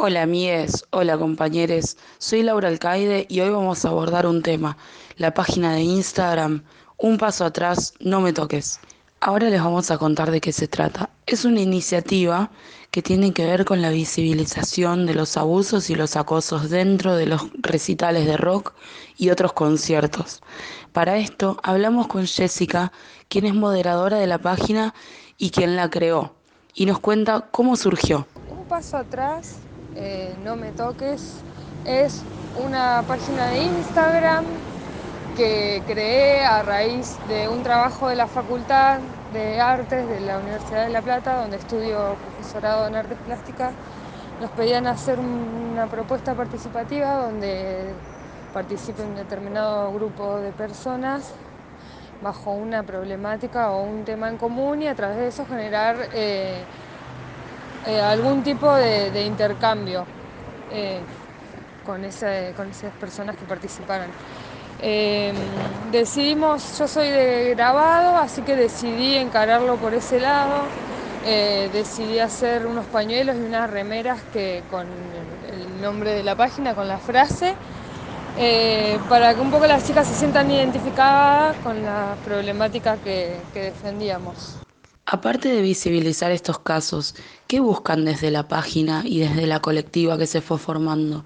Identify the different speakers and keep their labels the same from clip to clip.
Speaker 1: Hola amigues, hola compañeros, soy Laura Alcaide y hoy vamos a abordar un tema, la página de Instagram, un paso atrás, no me toques. Ahora les vamos a contar de qué se trata. Es una iniciativa que tiene que ver con la visibilización de los abusos y los acosos dentro de los recitales de rock y otros conciertos. Para esto hablamos con Jessica, quien es moderadora de la página y quien la creó, y nos cuenta cómo surgió.
Speaker 2: Un paso atrás eh, no Me Toques, es una página de Instagram que creé a raíz de un trabajo de la Facultad de Artes de la Universidad de La Plata, donde estudio profesorado en artes plásticas. Nos pedían hacer una propuesta participativa donde participe un determinado grupo de personas bajo una problemática o un tema en común y a través de eso generar eh, eh, algún tipo de, intercambio eh, con, esas personas que participaran. Eh, decidimos, yo soy de grabado, así que decidí encararlo por ese lado. decidí hacer unos pañuelos y unas remeras que con el nombre de la página, con la frase, para que un poco las chicas se sientan identificadas con la problemática que defendíamos.
Speaker 1: Aparte de visibilizar estos casos, ¿qué buscan desde la página y desde la colectiva que se fue formando?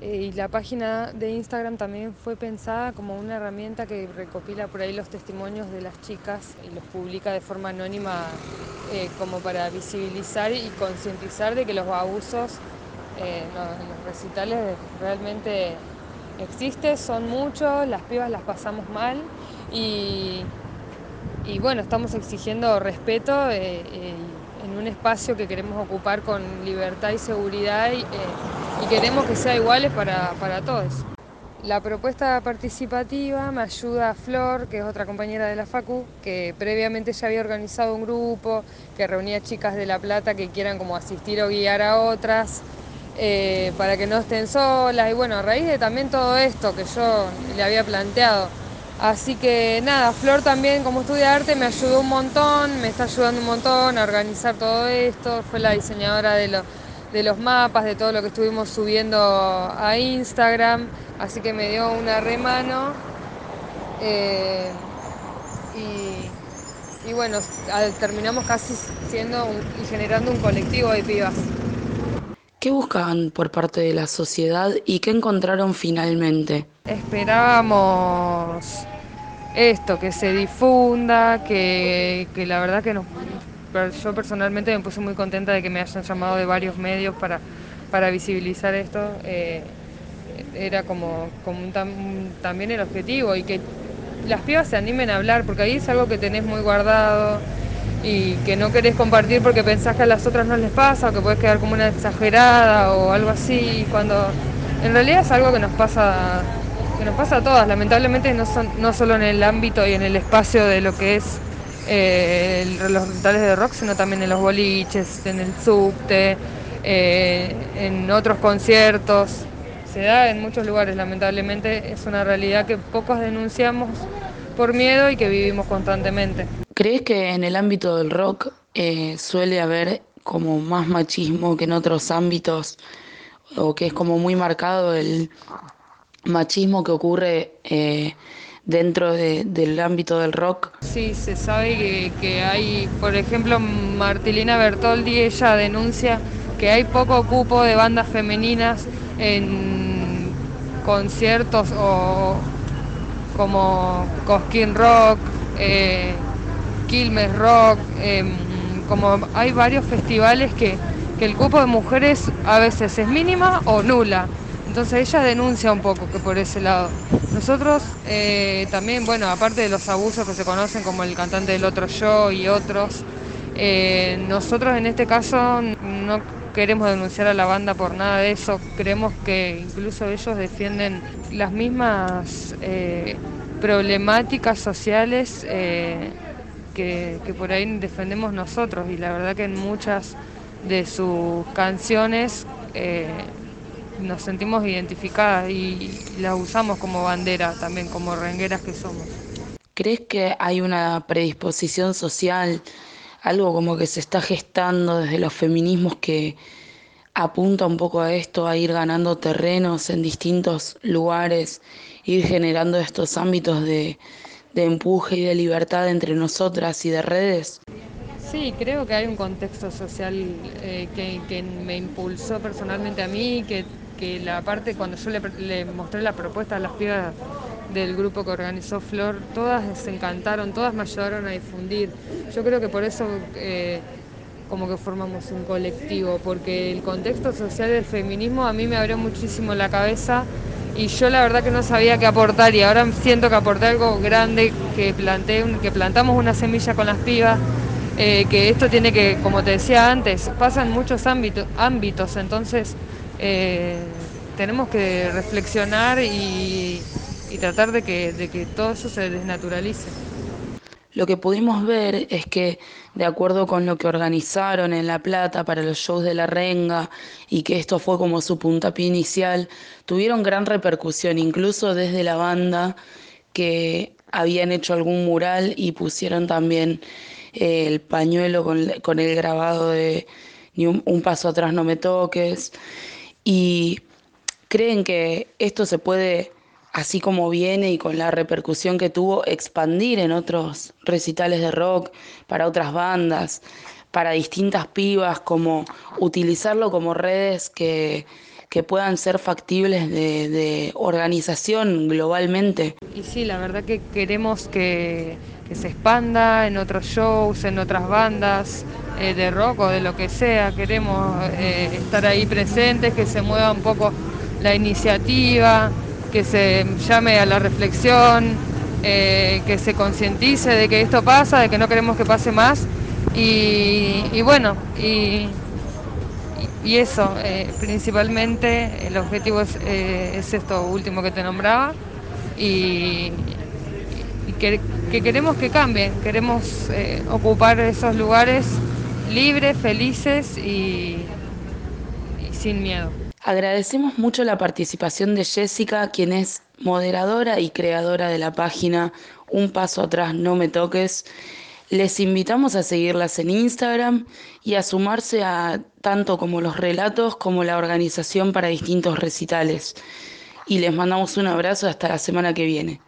Speaker 2: Eh, y la página de Instagram también fue pensada como una herramienta que recopila por ahí los testimonios de las chicas y los publica de forma anónima eh, como para visibilizar y concientizar de que los abusos eh, en los recitales realmente existen, son muchos, las pibas las pasamos mal y y bueno, estamos exigiendo respeto eh, eh, en un espacio que queremos ocupar con libertad y seguridad y, eh, queremos que sea iguales para, todos. La propuesta participativa me ayuda a Flor, que es otra compañera de la FACU, que previamente ya había organizado un grupo que reunía chicas de La Plata que quieran como asistir o guiar a otras. para que no estén solas y bueno, a raíz de también todo esto que yo le había planteado, Así que nada, Flor también como estudia arte me ayudó un montón, me está ayudando un montón a organizar todo esto, fue la diseñadora de, los mapas, de todo lo que estuvimos subiendo a Instagram, así que me dio una remano. Eh, y, bueno, terminamos casi siendo y generando un colectivo de pibas.
Speaker 1: ¿Qué buscaban por parte de la sociedad y qué encontraron finalmente?
Speaker 2: Esperábamos esto, que se difunda, que, la verdad que yo personalmente me puse muy contenta de que me hayan llamado de varios medios para, para visibilizar esto. Eh, era como, como también el objetivo y que las pibas se animen a hablar, porque ahí es algo que tenés muy guardado y que no querés compartir porque pensás que a las otras no les pasa o que puedes quedar como una exagerada o algo así, cuando en realidad es algo que nos pasa nos pasa a todas, lamentablemente no, son, no solo en el ámbito y en el espacio de lo que es eh, los recitales de rock, sino también en los boliches, en el subte, eh, en otros conciertos. Se da en muchos lugares, lamentablemente es una realidad que pocos denunciamos por miedo y que vivimos constantemente.
Speaker 1: ¿Crees que en el ámbito del rock eh, suele haber como más machismo que en otros ámbitos o que es como muy marcado el, machismo que ocurre eh, dentro del ámbito del rock.
Speaker 2: Sí, se sabe que, hay, por ejemplo, Martilina Bertoldi, ella denuncia que hay poco cupo de bandas femeninas en conciertos o como Cosquín Rock, eh, Quilmes Rock, em, como hay varios festivales que, que el cupo de mujeres a veces es mínima o nula. Entonces ella denuncia un poco que por ese lado. Nosotros eh, también, bueno, aparte de los abusos que se conocen como el cantante del otro yo y otros, eh, nosotros en este caso no queremos denunciar a la banda por nada de eso. Creemos que incluso ellos defienden las mismas eh, problemáticas sociales que, que por ahí defendemos nosotros y la verdad que en muchas de sus canciones nos sentimos identificadas y las usamos como bandera también, como rengueras que somos.
Speaker 1: ¿Crees que hay una predisposición social, algo como que se está gestando desde los feminismos que apunta un poco a esto, a ir ganando terrenos en distintos lugares, ir generando estos ámbitos de, de empuje y de libertad entre nosotras y de redes?
Speaker 2: Sí, creo que hay un contexto social eh, que, me impulsó personalmente a mí, que, la parte cuando yo le, le, mostré la propuesta a las pibas del grupo que organizó Flor, todas se encantaron, todas me ayudaron a difundir. Yo creo que por eso eh, como que formamos un colectivo, porque el contexto social del feminismo a mí me abrió muchísimo la cabeza y yo la verdad que no sabía qué aportar y ahora siento que aporté algo grande, que, planté, que plantamos una semilla con las pibas eh, que esto tiene que, como te decía antes, pasan muchos ámbitos, ámbitos entonces eh, tenemos que reflexionar y, y tratar de que, de que todo eso se desnaturalice.
Speaker 1: Lo que pudimos ver es que, de acuerdo con lo que organizaron en La Plata para los shows de La Renga y que esto fue como su puntapié inicial, tuvieron gran repercusión, incluso desde la banda que habían hecho algún mural y pusieron también el pañuelo con, con, el grabado de ni un, un paso atrás no me toques. Y creen que esto se puede así como viene y con la repercusión que tuvo, expandir en otros recitales de rock, para otras bandas, para distintas pibas, como utilizarlo como redes que, que puedan ser factibles de, de, organización globalmente.
Speaker 2: Y sí, la verdad que queremos que, que se expanda en otros shows, en otras bandas eh, de rock o de lo que sea, queremos eh, estar ahí presentes, que se mueva un poco la iniciativa que se llame a la reflexión, eh, que se concientice de que esto pasa, de que no queremos que pase más. Y, bueno, y, eso, principalmente el objetivo es, es, esto último que te nombraba y que, que, queremos que cambien, queremos eh, ocupar esos lugares libres, felices y, y sin miedo.
Speaker 1: Agradecemos mucho la participación de Jessica, quien es moderadora y creadora de la página Un Paso Atrás No Me Toques. Les invitamos a seguirlas en Instagram y a sumarse a tanto como los relatos como la organización para distintos recitales. Y les mandamos un abrazo hasta la semana que viene.